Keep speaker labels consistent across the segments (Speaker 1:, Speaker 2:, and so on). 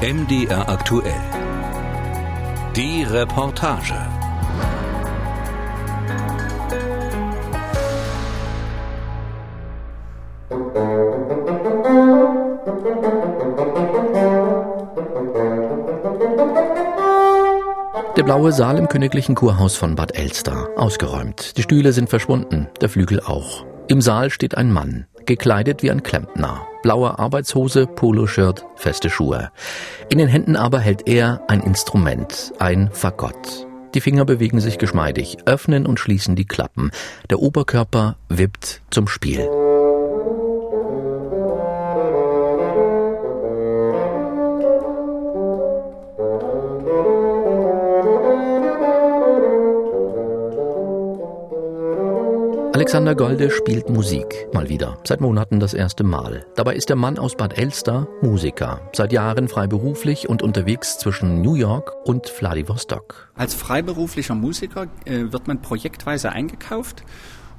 Speaker 1: MDR aktuell. Die Reportage.
Speaker 2: Der blaue Saal im königlichen Kurhaus von Bad Elster. Ausgeräumt. Die Stühle sind verschwunden, der Flügel auch. Im Saal steht ein Mann, gekleidet wie ein Klempner. Blaue Arbeitshose, Poloshirt, feste Schuhe. In den Händen aber hält er ein Instrument, ein Fagott. Die Finger bewegen sich geschmeidig, öffnen und schließen die Klappen. Der Oberkörper wippt zum Spiel. Alexander Golde spielt Musik, mal wieder, seit Monaten das erste Mal. Dabei ist der Mann aus Bad Elster Musiker, seit Jahren freiberuflich und unterwegs zwischen New York und Vladivostok.
Speaker 3: Als freiberuflicher Musiker äh, wird man projektweise eingekauft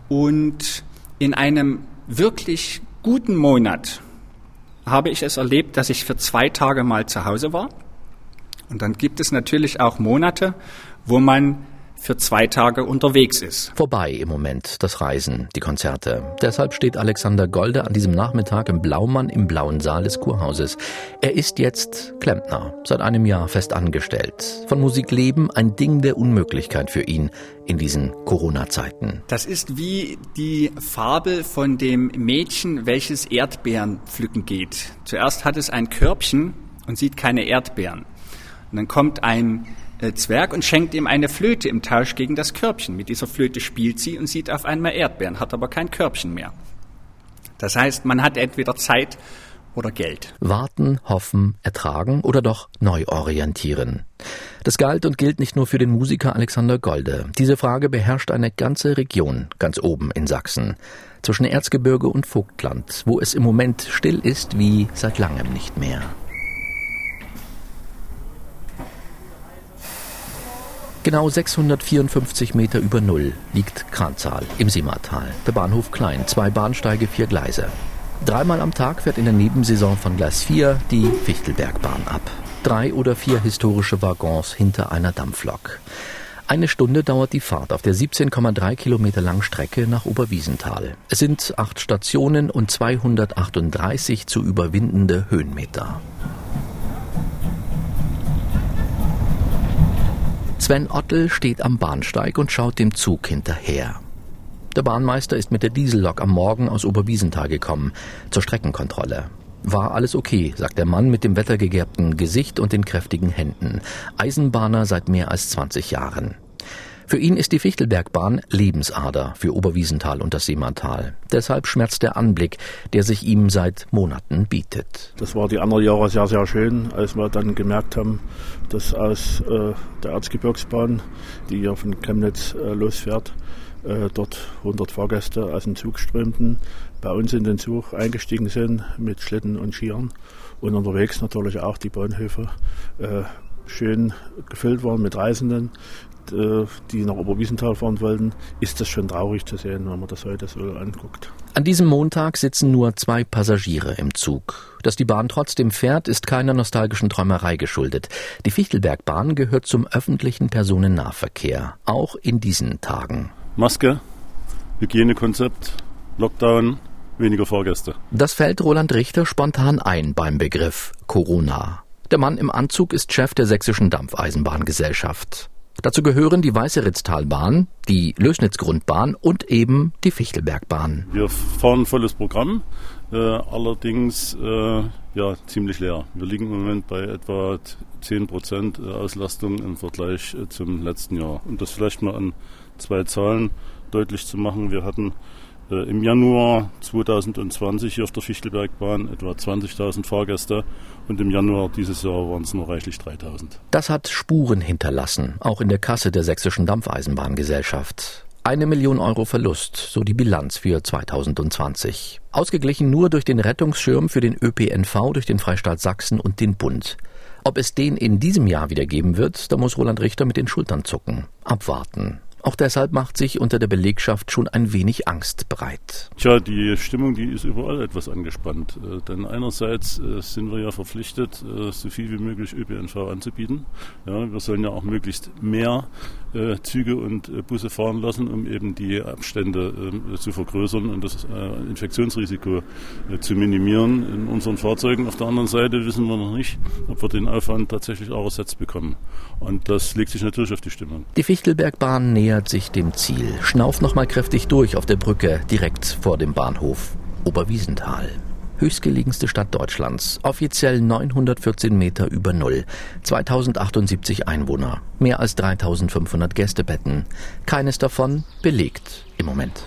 Speaker 3: und in einem wirklich guten Monat habe ich es erlebt, dass ich für zwei Tage mal zu Hause war. Und dann gibt es natürlich auch Monate, wo man für zwei Tage unterwegs ist.
Speaker 2: Vorbei im Moment das Reisen, die Konzerte. Deshalb steht Alexander Golde an diesem Nachmittag im Blaumann im blauen Saal des Kurhauses. Er ist jetzt Klempner, seit einem Jahr fest angestellt. Von Musik leben ein Ding der Unmöglichkeit für ihn in diesen Corona-Zeiten.
Speaker 3: Das ist wie die Fabel von dem Mädchen, welches Erdbeeren pflücken geht. Zuerst hat es ein Körbchen und sieht keine Erdbeeren. Und dann kommt ein Zwerg und schenkt ihm eine Flöte im Tausch gegen das Körbchen. Mit dieser Flöte spielt sie und sieht auf einmal Erdbeeren, hat aber kein Körbchen mehr. Das heißt, man hat entweder Zeit oder Geld.
Speaker 2: Warten, hoffen, ertragen oder doch neu orientieren. Das galt und gilt nicht nur für den Musiker Alexander Golde. Diese Frage beherrscht eine ganze Region ganz oben in Sachsen. Zwischen Erzgebirge und Vogtland, wo es im Moment still ist wie seit langem nicht mehr. Genau 654 Meter über Null liegt Kranzahl im Simmertal. Der Bahnhof klein, zwei Bahnsteige, vier Gleise. Dreimal am Tag fährt in der Nebensaison von Gleis 4 die Fichtelbergbahn ab. Drei oder vier historische Waggons hinter einer Dampflok. Eine Stunde dauert die Fahrt auf der 17,3 Kilometer langen Strecke nach Oberwiesenthal. Es sind acht Stationen und 238 zu überwindende Höhenmeter. Sven Ottel steht am Bahnsteig und schaut dem Zug hinterher. Der Bahnmeister ist mit der Diesellok am Morgen aus Oberwiesenthal gekommen, zur Streckenkontrolle. War alles okay, sagt der Mann mit dem wettergegerbten Gesicht und den kräftigen Händen. Eisenbahner seit mehr als 20 Jahren. Für ihn ist die Fichtelbergbahn Lebensader für Oberwiesenthal und das Seemantal. Deshalb schmerzt der Anblick, der sich ihm seit Monaten bietet.
Speaker 4: Das war die anderen Jahre sehr, sehr schön, als wir dann gemerkt haben, dass aus äh, der Erzgebirgsbahn, die ja von Chemnitz äh, losfährt, äh, dort 100 Fahrgäste aus dem Zug strömten, bei uns in den Zug eingestiegen sind mit Schlitten und Skiern und unterwegs natürlich auch die Bahnhöfe äh, schön gefüllt waren mit Reisenden, äh, die nach Oberwiesenthal fahren wollten, ist das schon traurig zu sehen, wenn man das heute so anguckt.
Speaker 2: An diesem Montag sitzen nur zwei Passagiere im Zug. Dass die Bahn trotzdem fährt, ist keiner nostalgischen Träumerei geschuldet. Die Fichtelbergbahn gehört zum öffentlichen Personennahverkehr, auch in diesen Tagen.
Speaker 5: Maske, Hygienekonzept, Lockdown, weniger Fahrgäste.
Speaker 2: Das fällt Roland Richter spontan ein beim Begriff Corona. Der Mann im Anzug ist Chef der Sächsischen Dampfeisenbahngesellschaft. Dazu gehören die Weiße Ritztalbahn, die Lößnitzgrundbahn und eben die Fichtelbergbahn.
Speaker 5: Wir fahren volles Programm, äh, allerdings äh, ja, ziemlich leer. Wir liegen im Moment bei etwa 10 Prozent äh, Auslastung im Vergleich äh, zum letzten Jahr. Um das vielleicht mal an zwei Zahlen deutlich zu machen. Wir hatten im Januar 2020 hier auf der Fichtelbergbahn etwa 20.000 Fahrgäste und im Januar dieses Jahr waren es nur reichlich 3.000.
Speaker 2: Das hat Spuren hinterlassen, auch in der Kasse der Sächsischen Dampfeisenbahngesellschaft. Eine Million Euro Verlust, so die Bilanz für 2020. Ausgeglichen nur durch den Rettungsschirm für den ÖPNV durch den Freistaat Sachsen und den Bund. Ob es den in diesem Jahr wieder geben wird, da muss Roland Richter mit den Schultern zucken. Abwarten. Auch deshalb macht sich unter der Belegschaft schon ein wenig Angst breit.
Speaker 5: Tja, die Stimmung, die ist überall etwas angespannt. Äh, denn einerseits äh, sind wir ja verpflichtet, äh, so viel wie möglich ÖPNV anzubieten. Ja, wir sollen ja auch möglichst mehr Züge und Busse fahren lassen, um eben die Abstände äh, zu vergrößern und das Infektionsrisiko zu minimieren in unseren Fahrzeugen. Auf der anderen Seite wissen wir noch nicht, ob wir den Aufwand tatsächlich auch ersetzt bekommen. Und das legt sich natürlich auf die Stimmung.
Speaker 2: Die Fichtelbergbahn nähert sich dem Ziel. Schnauft nochmal kräftig durch auf der Brücke direkt vor dem Bahnhof. Oberwiesenthal höchstgelegenste Stadt Deutschlands, offiziell 914 Meter über Null, 2078 Einwohner, mehr als 3500 Gästebetten, keines davon belegt im Moment.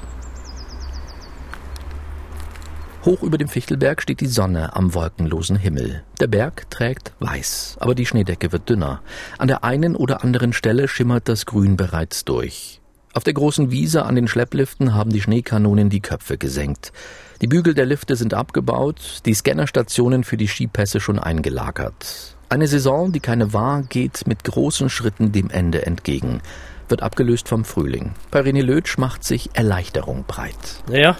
Speaker 2: Hoch über dem Fichtelberg steht die Sonne am wolkenlosen Himmel. Der Berg trägt weiß, aber die Schneedecke wird dünner. An der einen oder anderen Stelle schimmert das Grün bereits durch. Auf der großen Wiese an den Schleppliften haben die Schneekanonen die Köpfe gesenkt. Die Bügel der Lifte sind abgebaut, die Scannerstationen für die Skipässe schon eingelagert. Eine Saison, die keine war, geht mit großen Schritten dem Ende entgegen, wird abgelöst vom Frühling. Bei René Lötsch macht sich Erleichterung breit.
Speaker 6: Naja,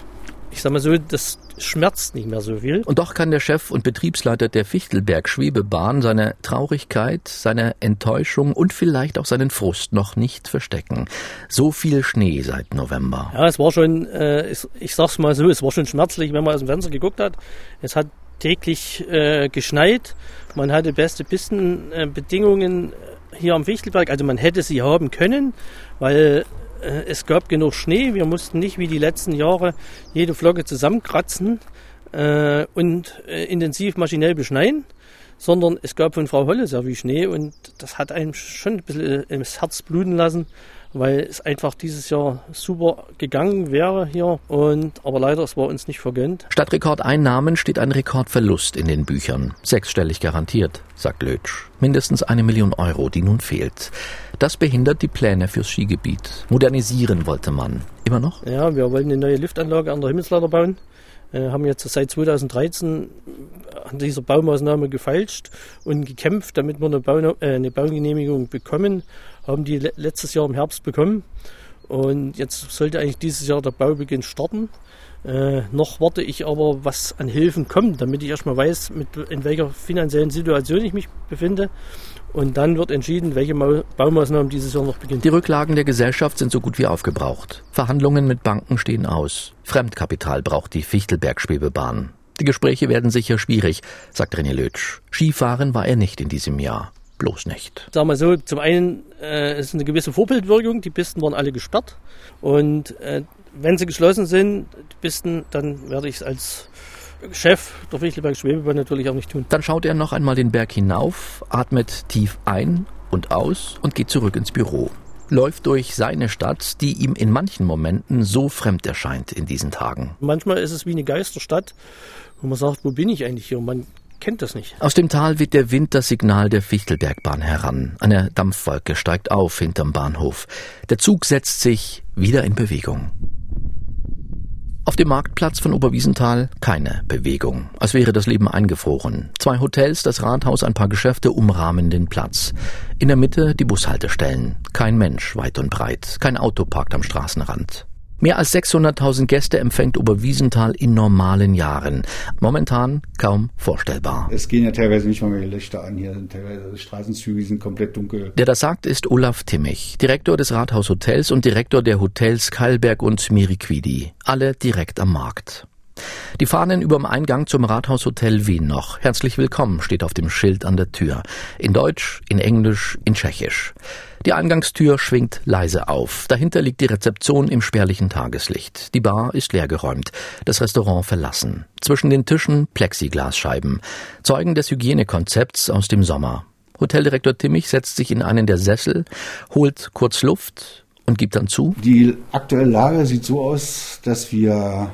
Speaker 6: ich sag mal so, das schmerzt nicht mehr so viel.
Speaker 2: Und doch kann der Chef und Betriebsleiter der Fichtelberg Schwebebahn seine Traurigkeit, seine Enttäuschung und vielleicht auch seinen Frust noch nicht verstecken. So viel Schnee seit November.
Speaker 6: Ja, es war schon, äh, ich, ich sag's mal so, es war schon schmerzlich, wenn man aus dem Fenster geguckt hat. Es hat täglich äh, geschneit. Man hatte beste Pistenbedingungen äh, hier am Fichtelberg. Also man hätte sie haben können, weil es gab genug Schnee. Wir mussten nicht wie die letzten Jahre jede Flocke zusammenkratzen äh, und äh, intensiv maschinell beschneien, sondern es gab von Frau Holle sehr viel Schnee und das hat einem schon ein bisschen ins Herz bluten lassen, weil es einfach dieses Jahr super gegangen wäre hier. Und aber leider, es war uns nicht vergönnt.
Speaker 2: Statt Rekordeinnahmen steht ein Rekordverlust in den Büchern. Sechsstellig garantiert, sagt Lötsch. Mindestens eine Million Euro, die nun fehlt. Das behindert die Pläne fürs Skigebiet. Modernisieren wollte man. Immer noch?
Speaker 6: Ja, wir wollten eine neue Liftanlage an der Himmelsleiter bauen. Äh, haben jetzt seit 2013 an dieser Baumaßnahme gefeilscht und gekämpft, damit wir eine, Bau, äh, eine Baugenehmigung bekommen. Haben die letztes Jahr im Herbst bekommen. Und jetzt sollte eigentlich dieses Jahr der Baubeginn starten. Äh, noch warte ich aber, was an Hilfen kommt, damit ich erstmal weiß, mit, in welcher finanziellen Situation ich mich befinde. Und dann wird entschieden, welche Baumaßnahmen dieses Jahr noch beginnen.
Speaker 2: Die Rücklagen der Gesellschaft sind so gut wie aufgebraucht. Verhandlungen mit Banken stehen aus. Fremdkapital braucht die Fichtelberg-Schwebebahn. Die Gespräche werden sicher schwierig, sagt René Lötsch. Skifahren war er nicht in diesem Jahr. Bloß nicht.
Speaker 6: Sagen wir so, zum einen äh, ist eine gewisse Vorbildwirkung. Die Pisten waren alle gesperrt. Und äh, wenn sie geschlossen sind, die Pisten, dann werde ich es als Chef der Fichtelberg Schwebebahn natürlich auch nicht tun.
Speaker 2: Dann schaut er noch einmal den Berg hinauf, atmet tief ein und aus und geht zurück ins Büro. Läuft durch seine Stadt, die ihm in manchen Momenten so fremd erscheint in diesen Tagen.
Speaker 6: Manchmal ist es wie eine Geisterstadt, wo man sagt, wo bin ich eigentlich hier? Und man kennt das nicht.
Speaker 2: Aus dem Tal weht der Wind das Signal der Fichtelbergbahn heran. Eine Dampfwolke steigt auf hinterm Bahnhof. Der Zug setzt sich wieder in Bewegung. Auf dem Marktplatz von Oberwiesenthal keine Bewegung, als wäre das Leben eingefroren. Zwei Hotels, das Rathaus, ein paar Geschäfte umrahmen den Platz. In der Mitte die Bushaltestellen. Kein Mensch weit und breit, kein Auto parkt am Straßenrand. Mehr als 600.000 Gäste empfängt Oberwiesenthal in normalen Jahren. Momentan kaum vorstellbar.
Speaker 7: Es gehen ja teilweise nicht mal mehr Lichter an. Hier teilweise Straßenzüge sind komplett dunkel.
Speaker 2: Der das sagt, ist Olaf Timmich, Direktor des Rathaushotels und Direktor der Hotels Kalberg und Miriquidi. Alle direkt am Markt. Die Fahnen überm Eingang zum Rathaushotel Wien noch. Herzlich willkommen steht auf dem Schild an der Tür. In Deutsch, in Englisch, in Tschechisch. Die Eingangstür schwingt leise auf. Dahinter liegt die Rezeption im spärlichen Tageslicht. Die Bar ist leergeräumt, das Restaurant verlassen. Zwischen den Tischen Plexiglasscheiben. Zeugen des Hygienekonzepts aus dem Sommer. Hoteldirektor Timmich setzt sich in einen der Sessel, holt kurz Luft und gibt dann zu.
Speaker 7: Die aktuelle Lage sieht so aus, dass wir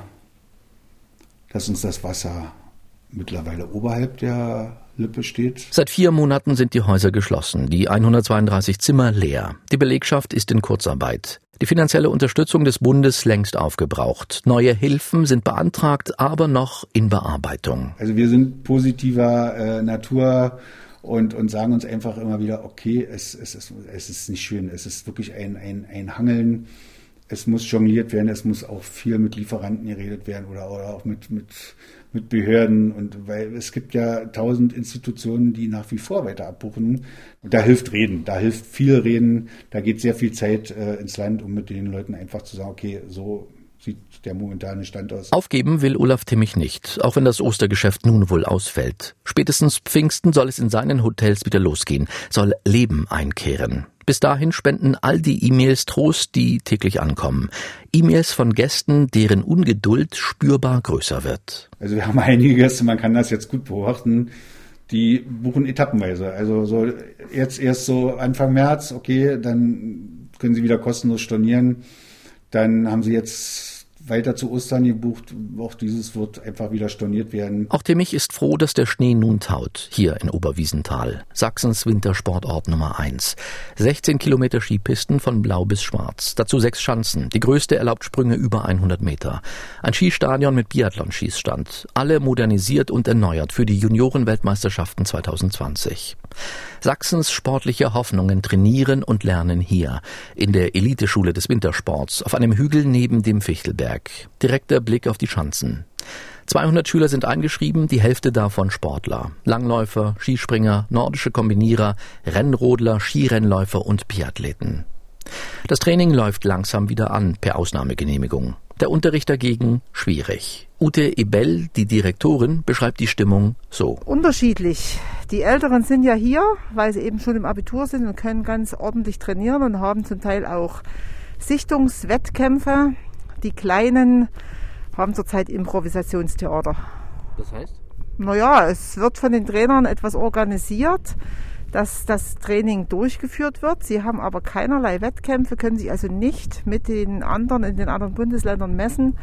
Speaker 7: dass uns das Wasser mittlerweile oberhalb der Lippe steht.
Speaker 2: Seit vier Monaten sind die Häuser geschlossen, die 132 Zimmer leer. Die Belegschaft ist in Kurzarbeit. Die finanzielle Unterstützung des Bundes längst aufgebraucht. Neue Hilfen sind beantragt, aber noch in Bearbeitung.
Speaker 7: Also wir sind positiver äh, Natur und, und sagen uns einfach immer wieder, okay, es, es, es, es ist nicht schön, es ist wirklich ein, ein, ein Hangeln. Es muss jongliert werden, es muss auch viel mit Lieferanten geredet werden oder, oder auch mit, mit, mit Behörden. Und weil es gibt ja tausend Institutionen, die nach wie vor weiter abbuchen. Und da hilft Reden, da hilft viel Reden, da geht sehr viel Zeit äh, ins Land, um mit den Leuten einfach zu sagen, okay, so sieht der momentane Stand aus.
Speaker 2: Aufgeben will Olaf Timmich nicht, auch wenn das Ostergeschäft nun wohl ausfällt. Spätestens Pfingsten soll es in seinen Hotels wieder losgehen, soll Leben einkehren. Bis dahin spenden all die E-Mails Trost, die täglich ankommen. E-Mails von Gästen, deren Ungeduld spürbar größer wird.
Speaker 7: Also wir haben einige Gäste, man kann das jetzt gut beobachten, die buchen etappenweise. Also so jetzt erst so Anfang März, okay, dann können sie wieder kostenlos stornieren. Dann haben sie jetzt weiter zu Ostern gebucht. Auch dieses wird einfach wieder storniert werden.
Speaker 2: Auch Timmich ist froh, dass der Schnee nun taut, hier in Oberwiesenthal, Sachsens Wintersportort Nummer 1. 16 Kilometer Skipisten von blau bis schwarz, dazu sechs Schanzen. Die größte erlaubt Sprünge über 100 Meter. Ein Skistadion mit Biathlon-Schießstand. Alle modernisiert und erneuert für die Juniorenweltmeisterschaften 2020. Sachsens sportliche Hoffnungen trainieren und lernen hier, in der Eliteschule des Wintersports, auf einem Hügel neben dem Fichtelberg. Direkter Blick auf die Schanzen. 200 Schüler sind eingeschrieben, die Hälfte davon Sportler. Langläufer, Skispringer, nordische Kombinierer, Rennrodler, Skirennläufer und Biathleten. Das Training läuft langsam wieder an, per Ausnahmegenehmigung. Der Unterricht dagegen schwierig. Ute Ebel, die Direktorin, beschreibt die Stimmung so.
Speaker 8: Unterschiedlich. Die Älteren sind ja hier, weil sie eben schon im Abitur sind und können ganz ordentlich trainieren und haben zum Teil auch Sichtungswettkämpfe. Die Kleinen haben zurzeit Improvisationstheater.
Speaker 2: Das heißt?
Speaker 8: Naja, es wird von den Trainern etwas organisiert, dass das Training durchgeführt wird. Sie haben aber keinerlei Wettkämpfe, können sich also nicht mit den anderen in den anderen Bundesländern messen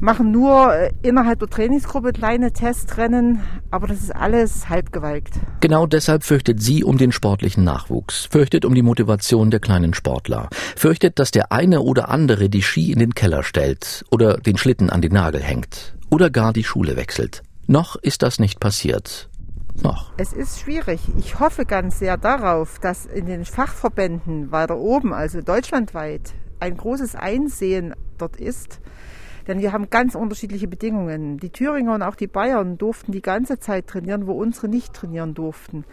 Speaker 8: machen nur äh, innerhalb der Trainingsgruppe kleine Testrennen, aber das ist alles halbgewalkt.
Speaker 2: Genau deshalb fürchtet sie um den sportlichen Nachwuchs, fürchtet um die Motivation der kleinen Sportler, fürchtet, dass der eine oder andere die Ski in den Keller stellt oder den Schlitten an den Nagel hängt oder gar die Schule wechselt. Noch ist das nicht passiert. Noch.
Speaker 8: Es ist schwierig. Ich hoffe ganz sehr darauf, dass in den Fachverbänden weiter oben, also deutschlandweit, ein großes Einsehen dort ist, denn wir haben ganz unterschiedliche Bedingungen. Die Thüringer und auch die Bayern durften die ganze Zeit trainieren, wo unsere nicht trainieren durften.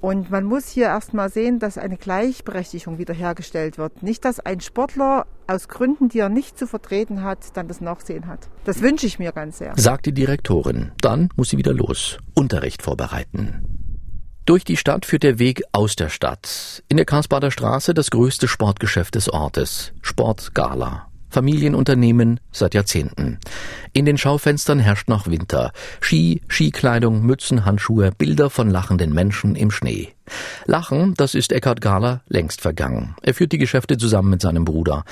Speaker 8: Und man muss hier erstmal sehen, dass eine Gleichberechtigung wiederhergestellt wird. Nicht, dass ein Sportler aus Gründen, die er nicht zu vertreten hat, dann das Nachsehen hat. Das wünsche ich mir ganz sehr.
Speaker 2: Sagt die Direktorin. Dann muss sie wieder los. Unterricht vorbereiten. Durch die Stadt führt der Weg aus der Stadt. In der Karlsbader Straße das größte Sportgeschäft des Ortes. Sportgala. Familienunternehmen seit Jahrzehnten. In den Schaufenstern herrscht noch Winter. Ski, Skikleidung, Mützen, Handschuhe, Bilder von lachenden Menschen im Schnee. Lachen, das ist Eckhard Gahler längst vergangen. Er führt die Geschäfte zusammen mit seinem Bruder.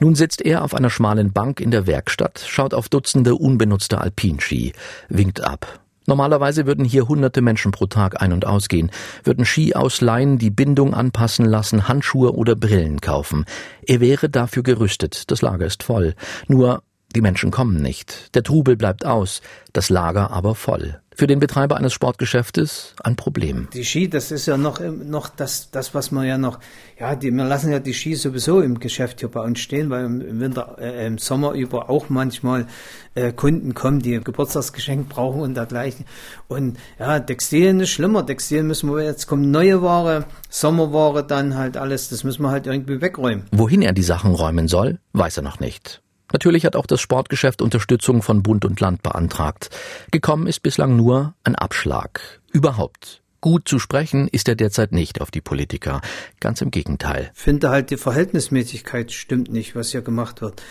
Speaker 2: Nun sitzt er auf einer schmalen Bank in der Werkstatt, schaut auf Dutzende unbenutzte Alpinski, winkt ab. Normalerweise würden hier hunderte Menschen pro Tag ein- und ausgehen, würden Ski ausleihen, die Bindung anpassen lassen, Handschuhe oder Brillen kaufen. Er wäre dafür gerüstet, das Lager ist voll. Nur die Menschen kommen nicht, der Trubel bleibt aus, das Lager aber voll. Für den Betreiber eines Sportgeschäftes ein Problem.
Speaker 9: Die Ski, das ist ja noch, noch das, das, was man ja noch, ja, die, wir lassen ja die Ski sowieso im Geschäft hier bei uns stehen, weil im Winter, äh, im Sommer über auch manchmal äh, Kunden kommen, die Geburtstagsgeschenk brauchen und dergleichen. Und ja, Textilien ist schlimmer. Textilien müssen wir jetzt kommen neue Ware, Sommerware, dann halt alles, das müssen wir halt irgendwie wegräumen.
Speaker 2: Wohin er die Sachen räumen soll, weiß er noch nicht. Natürlich hat auch das Sportgeschäft Unterstützung von Bund und Land beantragt. Gekommen ist bislang nur ein Abschlag. Überhaupt. Gut zu sprechen ist er derzeit nicht auf die Politiker. Ganz im Gegenteil.
Speaker 9: Ich finde halt, die Verhältnismäßigkeit stimmt nicht, was hier gemacht wird.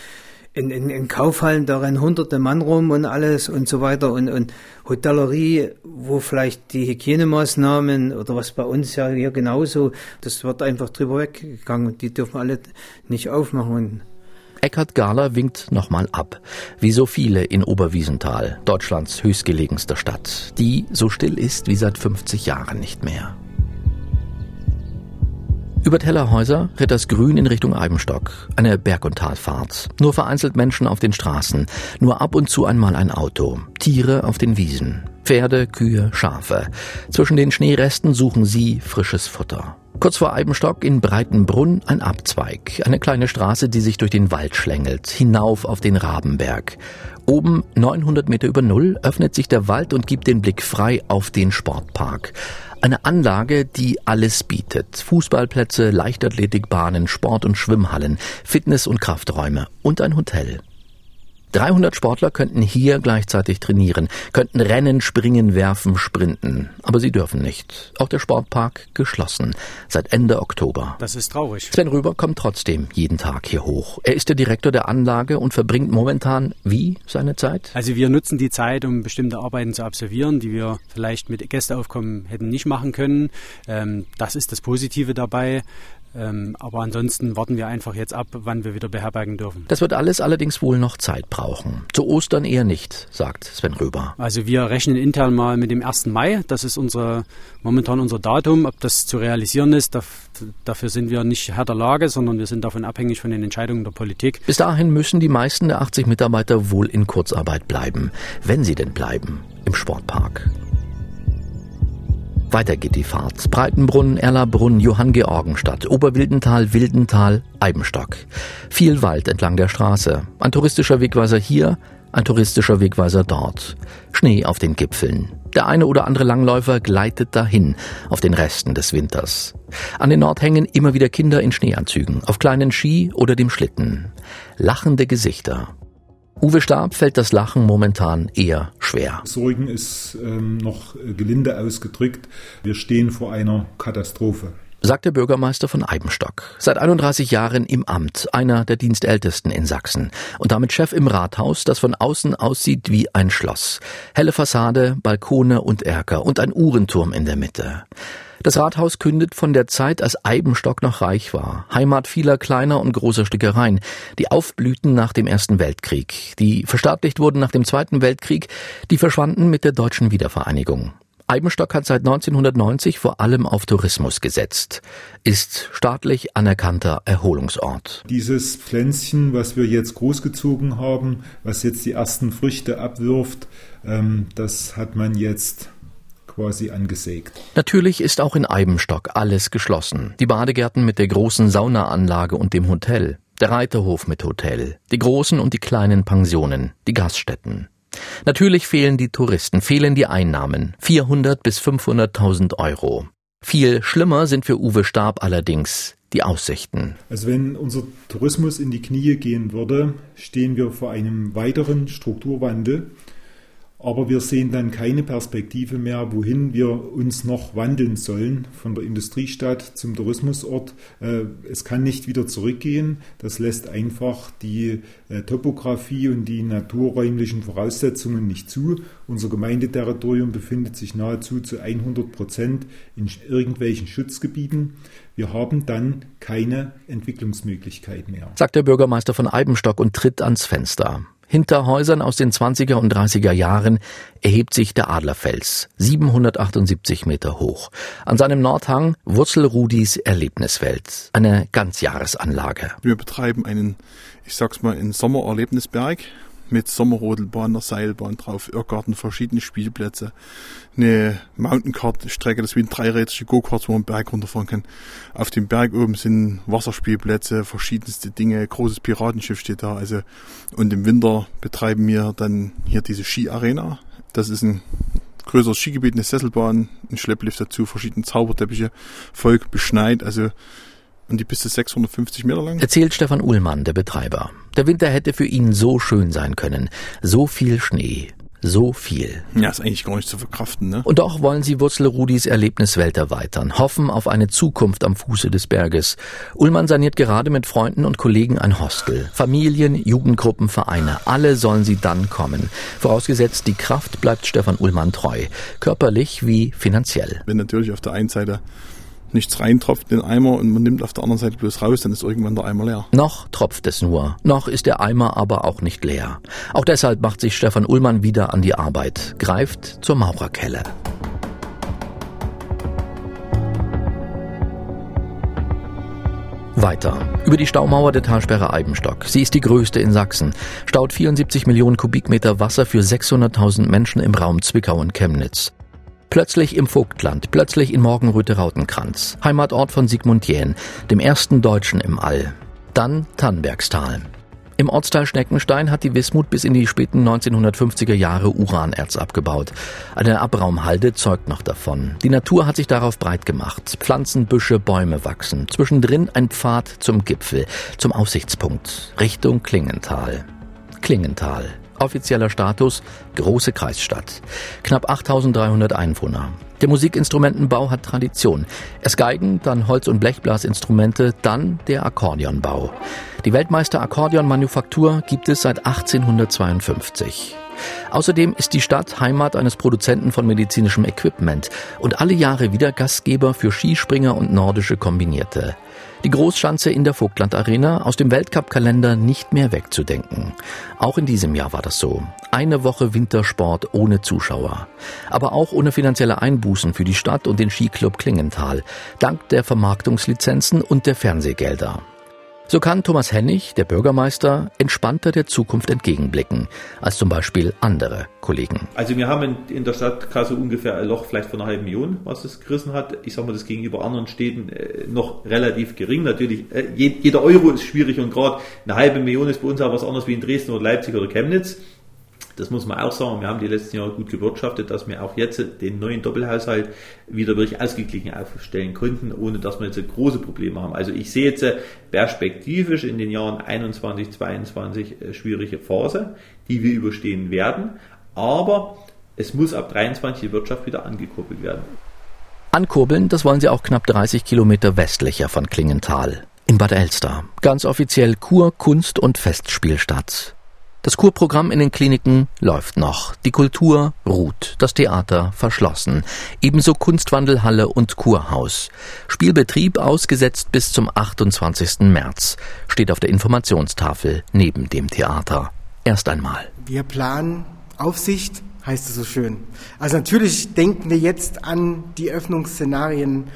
Speaker 9: In, in, in Kaufhallen, da rennen hunderte Mann rum und alles und so weiter und, und Hotellerie, wo vielleicht die Hygienemaßnahmen oder was bei uns ja hier genauso, das wird einfach drüber weggegangen die dürfen alle nicht aufmachen.
Speaker 2: Eckhard Gahler winkt nochmal ab. Wie so viele in Oberwiesenthal, Deutschlands höchstgelegenster Stadt, die so still ist wie seit 50 Jahren nicht mehr. Über Tellerhäuser ritt das Grün in Richtung Eibenstock. Eine Berg- und Talfahrt. Nur vereinzelt Menschen auf den Straßen. Nur ab und zu einmal ein Auto. Tiere auf den Wiesen. Pferde, Kühe, Schafe. Zwischen den Schneeresten suchen sie frisches Futter. Kurz vor Eibenstock in Breitenbrunn ein Abzweig, eine kleine Straße, die sich durch den Wald schlängelt, hinauf auf den Rabenberg. Oben 900 Meter über Null öffnet sich der Wald und gibt den Blick frei auf den Sportpark. Eine Anlage, die alles bietet. Fußballplätze, Leichtathletikbahnen, Sport- und Schwimmhallen, Fitness- und Krafträume und ein Hotel. 300 Sportler könnten hier gleichzeitig trainieren, könnten rennen, springen, werfen, sprinten. Aber sie dürfen nicht. Auch der Sportpark geschlossen. Seit Ende Oktober.
Speaker 10: Das ist traurig.
Speaker 2: Sven Rüber kommt trotzdem jeden Tag hier hoch. Er ist der Direktor der Anlage und verbringt momentan wie seine Zeit?
Speaker 10: Also wir nutzen die Zeit, um bestimmte Arbeiten zu absolvieren, die wir vielleicht mit Gästeaufkommen hätten nicht machen können. Ähm, das ist das Positive dabei. Ähm, aber ansonsten warten wir einfach jetzt ab, wann wir wieder beherbergen dürfen.
Speaker 2: Das wird alles allerdings wohl noch Zeit brauchen. Zu Ostern eher nicht, sagt Sven Röber.
Speaker 10: Also wir rechnen intern mal mit dem 1. Mai. Das ist unsere, momentan unser Datum. Ob das zu realisieren ist, dafür sind wir nicht Herr der Lage, sondern wir sind davon abhängig von den Entscheidungen der Politik.
Speaker 2: Bis dahin müssen die meisten der 80 Mitarbeiter wohl in Kurzarbeit bleiben, wenn sie denn bleiben, im Sportpark. Weiter geht die Fahrt. Breitenbrunn, Erlabrunn, Johanngeorgenstadt, Oberwildental, Wildental, Eibenstock. Viel Wald entlang der Straße. Ein touristischer Wegweiser hier, ein touristischer Wegweiser dort. Schnee auf den Gipfeln. Der eine oder andere Langläufer gleitet dahin, auf den Resten des Winters. An den Nordhängen immer wieder Kinder in Schneeanzügen, auf kleinen Ski oder dem Schlitten. Lachende Gesichter. Uwe Stab fällt das Lachen momentan eher schwer.
Speaker 11: Sorgen ist ähm, noch gelinde ausgedrückt. Wir stehen vor einer Katastrophe
Speaker 2: sagt der Bürgermeister von Eibenstock. Seit 31 Jahren im Amt, einer der Dienstältesten in Sachsen und damit Chef im Rathaus, das von außen aussieht wie ein Schloss. Helle Fassade, Balkone und Erker und ein Uhrenturm in der Mitte. Das Rathaus kündet von der Zeit, als Eibenstock noch reich war, Heimat vieler kleiner und großer Stickereien, die aufblühten nach dem Ersten Weltkrieg, die verstaatlicht wurden nach dem Zweiten Weltkrieg, die verschwanden mit der deutschen Wiedervereinigung. Eibenstock hat seit 1990 vor allem auf Tourismus gesetzt, ist staatlich anerkannter Erholungsort.
Speaker 11: Dieses Pflänzchen, was wir jetzt großgezogen haben, was jetzt die ersten Früchte abwirft, ähm, das hat man jetzt quasi angesägt.
Speaker 2: Natürlich ist auch in Eibenstock alles geschlossen. Die Badegärten mit der großen Saunaanlage und dem Hotel, der Reiterhof mit Hotel, die großen und die kleinen Pensionen, die Gaststätten. Natürlich fehlen die Touristen, fehlen die Einnahmen, 400 bis 500.000 Euro. Viel schlimmer sind für Uwe Stab allerdings die Aussichten.
Speaker 11: Also wenn unser Tourismus in die Knie gehen würde, stehen wir vor einem weiteren Strukturwandel aber wir sehen dann keine Perspektive mehr, wohin wir uns noch wandeln sollen von der Industriestadt zum Tourismusort. Äh, es kann nicht wieder zurückgehen. Das lässt einfach die äh, Topografie und die naturräumlichen Voraussetzungen nicht zu. Unser Gemeindeterritorium befindet sich nahezu zu 100 Prozent in irgendwelchen Schutzgebieten. Wir haben dann keine Entwicklungsmöglichkeit mehr.
Speaker 2: Sagt der Bürgermeister von Eibenstock und tritt ans Fenster. Hinter Häusern aus den 20er und 30er Jahren erhebt sich der Adlerfels, 778 Meter hoch. An seinem Nordhang Wurzelrudis Erlebniswelt, eine Ganzjahresanlage.
Speaker 12: Wir betreiben einen, ich sag's mal, einen Sommererlebnisberg mit Sommerrodelbahn, einer Seilbahn drauf, Irrgarten, verschiedene Spielplätze, eine Mountaincar-Strecke, das ist wie ein dreirädrige Go-Kart, wo man einen Berg runterfahren kann. Auf dem Berg oben sind Wasserspielplätze, verschiedenste Dinge, großes Piratenschiff steht da, also, und im Winter betreiben wir dann hier diese Ski-Arena. Das ist ein größeres Skigebiet, eine Sesselbahn, ein Schlepplift dazu, verschiedene Zauberteppiche, Volk beschneit, also und die Piste 650 Meter lang.
Speaker 2: Erzählt Stefan Uhlmann, der Betreiber. Der Winter hätte für ihn so schön sein können. So viel Schnee. So viel.
Speaker 12: Ja, ist eigentlich gar nicht zu verkraften, ne?
Speaker 2: Und doch wollen sie Wurzelrudis Erlebniswelt erweitern, hoffen auf eine Zukunft am Fuße des Berges. Ullmann saniert gerade mit Freunden und Kollegen ein Hostel. Familien, Jugendgruppen, Vereine, alle sollen sie dann kommen. Vorausgesetzt, die Kraft bleibt Stefan Ullmann treu. Körperlich wie finanziell.
Speaker 12: Wenn natürlich auf der einen Seite nichts reintropft in den Eimer und man nimmt auf der anderen Seite bloß raus, dann ist irgendwann der Eimer leer.
Speaker 2: Noch tropft es nur. Noch ist der Eimer aber auch nicht leer. Auch deshalb macht sich Stefan Ullmann wieder an die Arbeit, greift zur Maurerkelle. Weiter. Über die Staumauer der Talsperre Eibenstock. Sie ist die größte in Sachsen. Staut 74 Millionen Kubikmeter Wasser für 600.000 Menschen im Raum Zwickau und Chemnitz. Plötzlich im Vogtland, plötzlich in Morgenröte-Rautenkranz, Heimatort von Sigmund Jähn, dem ersten Deutschen im All. Dann Tannbergstal. Im Ortsteil Schneckenstein hat die Wismut bis in die späten 1950er Jahre Uranerz abgebaut. Eine Abraumhalde zeugt noch davon. Die Natur hat sich darauf breit gemacht. Pflanzen, Büsche, Bäume wachsen. Zwischendrin ein Pfad zum Gipfel, zum Aussichtspunkt, Richtung Klingenthal. Klingenthal. Offizieller Status große Kreisstadt. Knapp 8300 Einwohner. Der Musikinstrumentenbau hat Tradition. Erst Geigen, dann Holz- und Blechblasinstrumente, dann der Akkordeonbau. Die Weltmeister Akkordeonmanufaktur gibt es seit 1852. Außerdem ist die Stadt Heimat eines Produzenten von medizinischem Equipment und alle Jahre wieder Gastgeber für Skispringer und nordische Kombinierte. Die Großschanze in der Vogtland Arena aus dem Weltcup-Kalender nicht mehr wegzudenken. Auch in diesem Jahr war das so. Eine Woche Wintersport ohne Zuschauer. Aber auch ohne finanzielle Einbußen für die Stadt und den Skiclub Klingenthal. Dank der Vermarktungslizenzen und der Fernsehgelder. So kann Thomas Hennig, der Bürgermeister, entspannter der Zukunft entgegenblicken als zum Beispiel andere Kollegen.
Speaker 13: Also wir haben in der Stadt Kassel ungefähr ein Loch vielleicht von einer halben Million, was es gerissen hat. Ich sage mal, das gegenüber anderen Städten äh, noch relativ gering. Natürlich, äh, jeder Euro ist schwierig und gerade eine halbe Million ist bei uns auch was anderes wie in Dresden oder Leipzig oder Chemnitz. Das muss man auch sagen. Wir haben die letzten Jahre gut gewirtschaftet, dass wir auch jetzt den neuen Doppelhaushalt wieder wirklich ausgeglichen aufstellen konnten, ohne dass wir jetzt große Probleme haben. Also ich sehe jetzt perspektivisch in den Jahren 21, 22 eine schwierige Phase, die wir überstehen werden. Aber es muss ab 23 die Wirtschaft wieder angekurbelt werden.
Speaker 2: Ankurbeln, das wollen sie auch knapp 30 Kilometer westlicher von Klingenthal. In Bad Elster. Ganz offiziell Kur-, Kunst- und Festspielstadt. Das Kurprogramm in den Kliniken läuft noch. Die Kultur ruht. Das Theater verschlossen. Ebenso Kunstwandelhalle und Kurhaus. Spielbetrieb ausgesetzt bis zum 28. März. Steht auf der Informationstafel neben dem Theater. Erst einmal.
Speaker 14: Wir planen Aufsicht, heißt es so schön. Also natürlich denken wir jetzt an die Öffnungsszenarien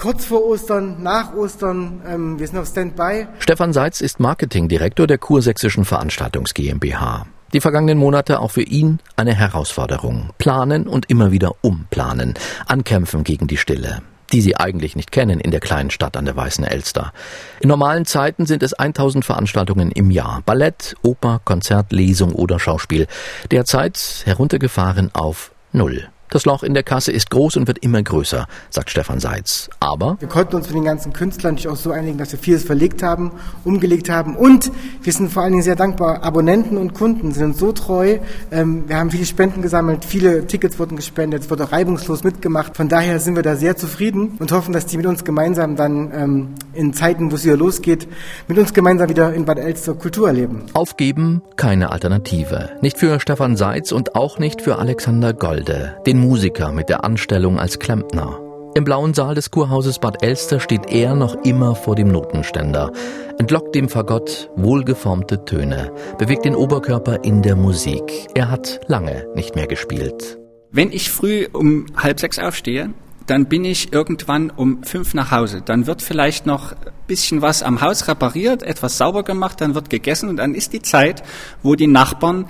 Speaker 14: kurz vor Ostern, nach Ostern. Ähm, wir sind auf Standby.
Speaker 2: Stefan Seitz ist Marketingdirektor der Kursächsischen Veranstaltungs GmbH. Die vergangenen Monate auch für ihn eine Herausforderung. Planen und immer wieder umplanen. Ankämpfen gegen die Stille die sie eigentlich nicht kennen in der kleinen Stadt an der Weißen Elster. In normalen Zeiten sind es 1000 Veranstaltungen im Jahr. Ballett, Oper, Konzert, Lesung oder Schauspiel. Derzeit heruntergefahren auf Null. Das Loch in der Kasse ist groß und wird immer größer, sagt Stefan Seitz. Aber
Speaker 14: wir konnten uns mit den ganzen Künstlern natürlich auch so einigen, dass wir vieles verlegt haben, umgelegt haben und wir sind vor allen Dingen sehr dankbar. Abonnenten und Kunden sind so treu. Ähm, wir haben viele Spenden gesammelt, viele Tickets wurden gespendet, es wurde auch reibungslos mitgemacht. Von daher sind wir da sehr zufrieden und hoffen, dass die mit uns gemeinsam dann ähm, in Zeiten, wo es wieder losgeht, mit uns gemeinsam wieder in Bad Elster Kultur erleben.
Speaker 2: Aufgeben keine Alternative. Nicht für Stefan Seitz und auch nicht für Alexander Golde, den Musiker mit der Anstellung als Klempner. Im blauen Saal des Kurhauses Bad Elster steht er noch immer vor dem Notenständer, entlockt dem Fagott wohlgeformte Töne, bewegt den Oberkörper in der Musik. Er hat lange nicht mehr gespielt.
Speaker 3: Wenn ich früh um halb sechs aufstehe, dann bin ich irgendwann um fünf nach Hause. Dann wird vielleicht noch bisschen was am Haus repariert, etwas sauber gemacht, dann wird gegessen und dann ist die Zeit, wo die Nachbarn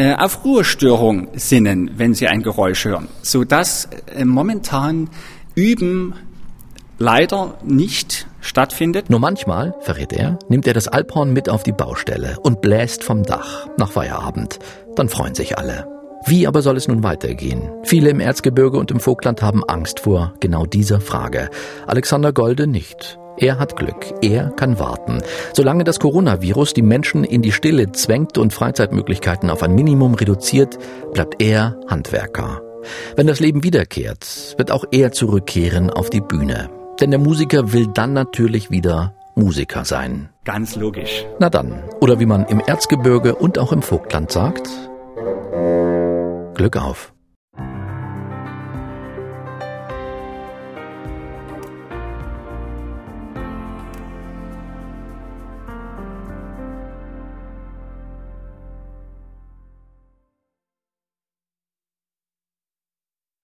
Speaker 3: äh, auf Ruhestörung sinnen, wenn sie ein Geräusch hören, so dass äh, momentan Üben leider nicht stattfindet.
Speaker 2: Nur manchmal, verrät er, nimmt er das Alphorn mit auf die Baustelle und bläst vom Dach nach Feierabend. Dann freuen sich alle. Wie aber soll es nun weitergehen? Viele im Erzgebirge und im Vogtland haben Angst vor genau dieser Frage. Alexander Golde nicht. Er hat Glück. Er kann warten. Solange das Coronavirus die Menschen in die Stille zwängt und Freizeitmöglichkeiten auf ein Minimum reduziert, bleibt er Handwerker. Wenn das Leben wiederkehrt, wird auch er zurückkehren auf die Bühne. Denn der Musiker will dann natürlich wieder Musiker sein.
Speaker 3: Ganz logisch.
Speaker 2: Na dann, oder wie man im Erzgebirge und auch im Vogtland sagt, Glück auf.